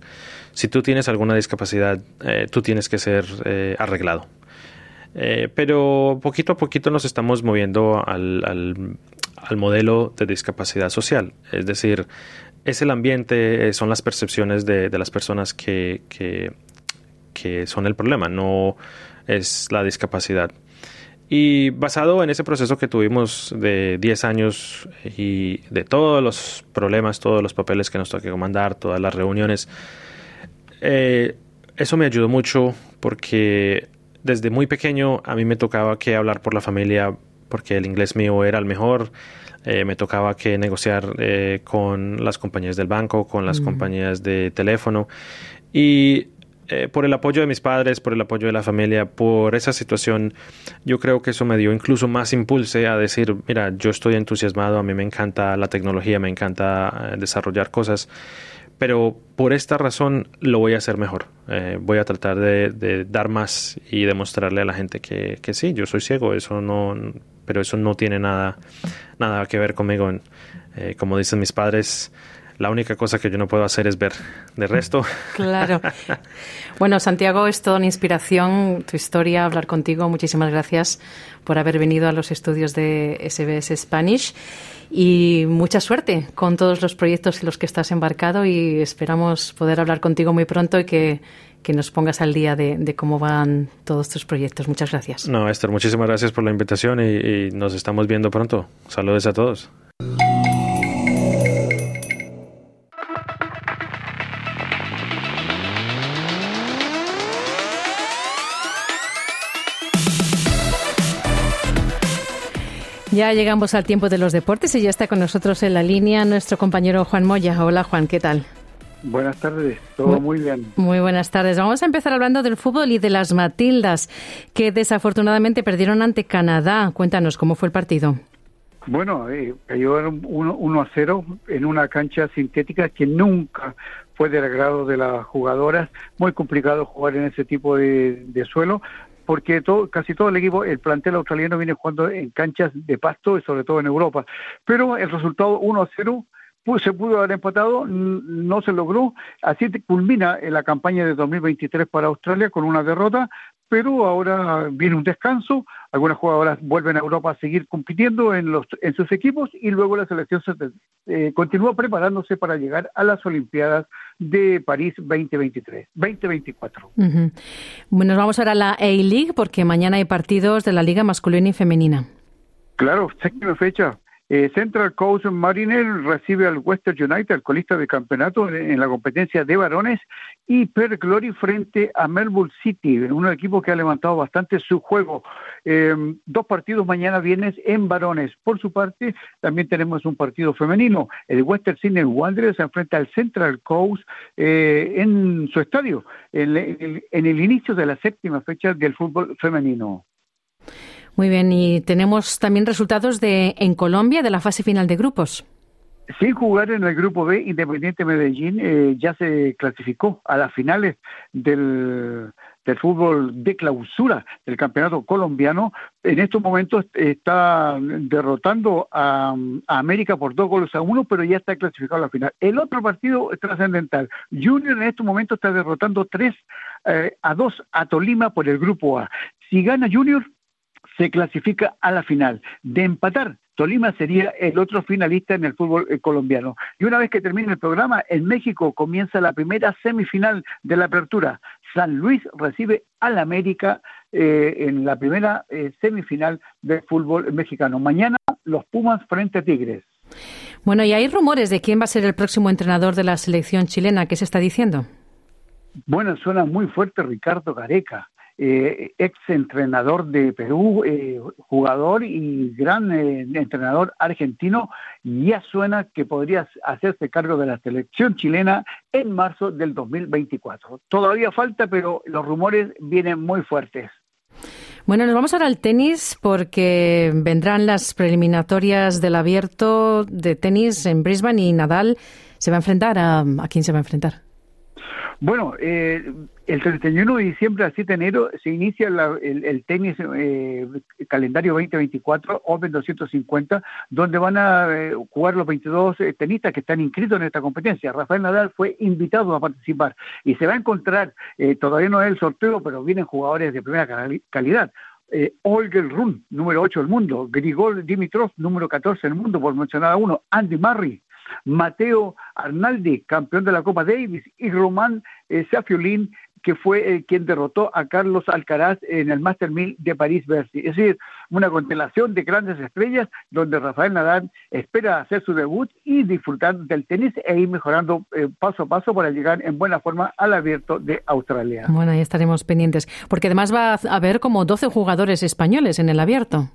si tú tienes alguna discapacidad, eh, tú tienes que ser arreglado. pero poquito a poquito nos estamos moviendo al, al, modelo de discapacidad social. Es decir, es el ambiente, son las percepciones de, de las personas que, que que son el problema, no es la discapacidad. Y basado en ese proceso que tuvimos de 10 años y de todos los problemas, todos los papeles que nos toca mandar, todas las reuniones, eh, eso me ayudó mucho porque desde muy pequeño a mí me tocaba que hablar por la familia porque el inglés mío era el mejor. Eh, me tocaba que negociar eh, con las compañías del banco, con las compañías de teléfono. Y eh, por el apoyo de mis padres, por el apoyo de la familia, por esa situación, yo creo que eso me dio incluso más impulso a decir, mira, yo estoy entusiasmado, a mí me encanta la tecnología, me encanta eh, desarrollar cosas, pero por esta razón lo voy a hacer mejor. Eh, voy a tratar de, dar más y demostrarle a la gente que, que, sí, yo soy ciego, eso no, pero eso no tiene nada, nada que ver conmigo. como dicen mis padres, la única cosa que yo no puedo hacer es ver. De resto. Claro. Bueno, Santiago, es toda una inspiración tu historia, hablar contigo. Muchísimas gracias por haber venido a los estudios de SBS Spanish y mucha suerte con todos los proyectos en los que estás embarcado y esperamos poder hablar contigo muy pronto y que, nos pongas al día de, cómo van todos tus proyectos. Muchas gracias. No, Esther, muchísimas gracias por la invitación y nos estamos viendo pronto. Saludos a todos. Ya llegamos al tiempo de los deportes y ya está con nosotros en la línea nuestro compañero Juan Moya. Hola Juan, ¿qué tal? Buenas tardes, todo muy, bien. Muy buenas tardes. Vamos a empezar hablando del fútbol y de las Matildas, que desafortunadamente perdieron ante Canadá. Cuéntanos, ¿cómo fue el partido? Bueno, eh, cayó 1 a 0 en una cancha sintética que nunca fue del agrado de las jugadoras. Muy complicado jugar en ese tipo de, de suelo porque casi todo el equipo, el plantel australiano viene jugando en canchas de pasto y sobre todo en Europa. Pero el resultado 1 a 0 se pudo haber empatado, no se logró. Así culmina la campaña de 2023 para Australia con una derrota, pero ahora viene un descanso. Algunas jugadoras vuelven a Europa a seguir compitiendo en, los, en sus equipos y luego la selección se, eh, continúa preparándose para llegar a las Olimpiadas de París 2023, 2024. Bueno, nos vamos ahora a la A-League porque mañana hay partidos de la Liga masculina y femenina. Claro, séptima fecha Eh, Central Coast Mariner recibe al Western United, el colista de campeonato en, la competencia de varones, y Per Glory frente a Melbourne City, un equipo que ha levantado bastante su juego. Eh, dos partidos mañana viernes en varones. Por su parte, también tenemos un partido femenino. El Western Sydney Wanderers se enfrenta al Central Coast eh, en su estadio, en el inicio de la séptima fecha del fútbol femenino. Muy bien, y tenemos también resultados de en Colombia de la fase final de grupos. Sin jugar en el grupo B, Independiente Medellín eh, ya se clasificó a las finales del, fútbol de clausura del campeonato colombiano. En estos momentos está derrotando a, América por dos goles a uno, pero ya está clasificado a la final. El otro partido es trascendental. Junior en estos momentos está derrotando tres eh, a dos a Tolima por el grupo A. Si gana Junior, se clasifica a la final. De empatar, Tolima sería el otro finalista en el fútbol eh, colombiano. Y una vez que termine el programa, en México comienza la primera semifinal de la apertura. San Luis recibe al América eh, en la primera eh, semifinal del fútbol mexicano. Mañana los Pumas frente a Tigres. Bueno, y hay rumores de quién va a ser el próximo entrenador de la selección chilena. ¿Qué se está diciendo? Bueno, suena muy fuerte Ricardo Gareca eh, ex entrenador de Perú, eh, jugador y gran eh, entrenador argentino, ya suena que podría hacerse cargo de la selección chilena en marzo del 2024. Todavía falta, pero los rumores vienen muy fuertes. Bueno, nos vamos ahora al tenis porque vendrán las preliminatorias del abierto de tenis en Brisbane y Nadal se va a enfrentar a... ¿A quién se va a enfrentar? Bueno, eh, el 31 de diciembre al 7 de enero se inicia el, tenis eh, calendario 2024 Open 250, donde van a eh, jugar los 22 tenistas que están inscritos en esta competencia. Rafael Nadal fue invitado a participar y se va a encontrar, todavía no es el sorteo, pero vienen jugadores de primera calidad. Olger Run, número 8 del mundo, Grigor Dimitrov, número 14 del mundo, por mencionar a uno, Andy Murray, Mateo Arnaldi, campeón de la Copa Davis, y Román eh, Safiolín, que fue eh, quien derrotó a Carlos Alcaraz en el Master 1000 de París-Bercy. Es decir, una constelación de grandes estrellas donde Rafael Nadal espera hacer su debut y disfrutar del tenis e ir mejorando eh, paso a paso para llegar en buena forma al abierto de Australia. Bueno, ahí estaremos pendientes, porque además va a haber como 12 jugadores españoles en el abierto.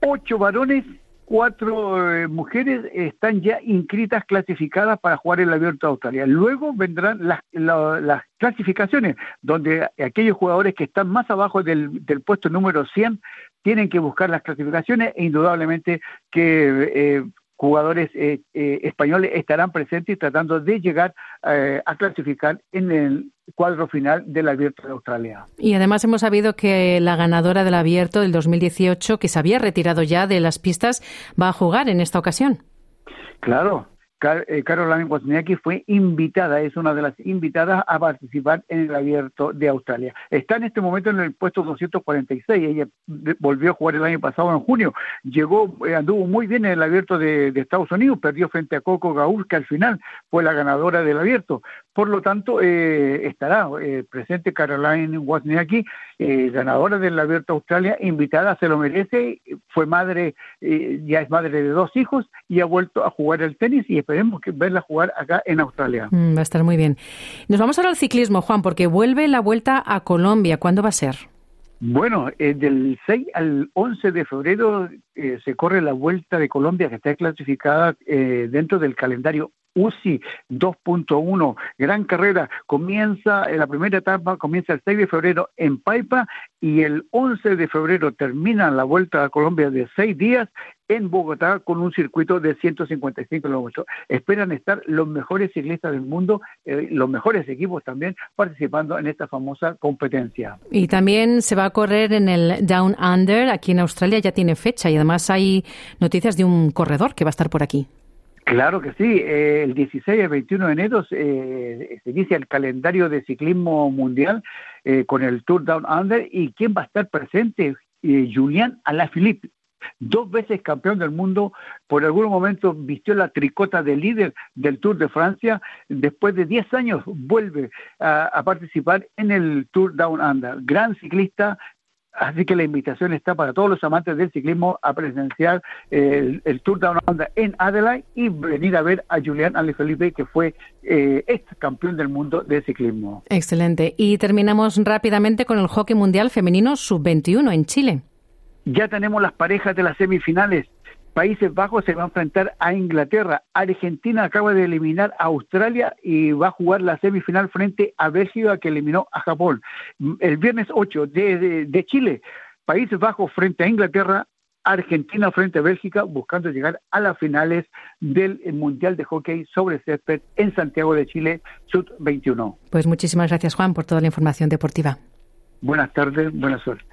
Ocho varones cuatro eh, mujeres están ya inscritas, clasificadas para jugar el Abierto de Australia. Luego vendrán las, clasificaciones, donde aquellos jugadores que están más abajo del, puesto número 100 tienen que buscar las clasificaciones e indudablemente que eh, jugadores eh, españoles estarán presentes tratando de llegar a clasificar en el cuadro final del Abierto de Australia. Y además hemos sabido que la ganadora del Abierto del 2018, que se había retirado ya de las pistas, va a jugar en esta ocasión. Claro, eh, Caroline Wozniacki fue invitada, es una de las invitadas a participar en el Abierto de Australia. Está en este momento en el puesto 246, ella volvió a jugar el año pasado en junio, llegó, eh, anduvo muy bien en el Abierto de, Estados Unidos, perdió frente a Coco Gauss, que al final fue la ganadora del Abierto. Por lo tanto, eh, estará presente Caroline Wozniacki, ganadora del Abierto Australia, invitada, se lo merece, fue madre, ya es madre de dos hijos y ha vuelto a jugar el tenis y esperemos que verla jugar acá en Australia. Mm, va a estar muy bien. Nos vamos ahora al ciclismo, Juan, porque vuelve la vuelta a Colombia. ¿Cuándo va a ser? Bueno, eh, del 6 al 11 de febrero eh, se corre la Vuelta de Colombia que está clasificada eh, dentro del calendario UCI 2.1, gran carrera, comienza, en la primera etapa comienza el 6 de febrero en Paipa y el 11 de febrero termina la Vuelta a Colombia de seis días en Bogotá con un circuito de 155 kilómetros. Esperan estar los mejores ciclistas del mundo, eh, los mejores equipos también participando en esta famosa competencia. Y también se va a correr en el Down Under, aquí en Australia ya tiene fecha y además hay noticias de un corredor que va a estar por aquí. Claro que sí, eh, el 16 y el 21 de enero eh, se inicia el calendario de ciclismo mundial con el Tour Down Under y quién va a estar presente, Julián Alaphilippe, dos veces campeón del mundo, por algún momento vistió la tricota de líder del Tour de Francia, después de 10 años vuelve a, participar en el Tour Down Under. Gran ciclista, Así que la invitación está para todos los amantes del ciclismo a presenciar el, Tour Down Under en Adelaide y venir a ver a Julián Felipe que fue eh, ex campeón del mundo de ciclismo. Excelente. Y terminamos rápidamente con el hockey mundial femenino sub-21 en Chile. Ya tenemos las parejas de las semifinales. Países Bajos se va a enfrentar a Inglaterra. Argentina acaba de eliminar a Australia y va a jugar la semifinal frente a Bélgica que eliminó a Japón. El viernes 8 de, Chile, Países Bajos frente a Inglaterra, Argentina frente a Bélgica, buscando llegar a las finales del Mundial de Hockey sobre césped en Santiago de Chile, Sud 21. Pues muchísimas gracias, Juan, por toda la información deportiva. Buenas tardes, buena suerte.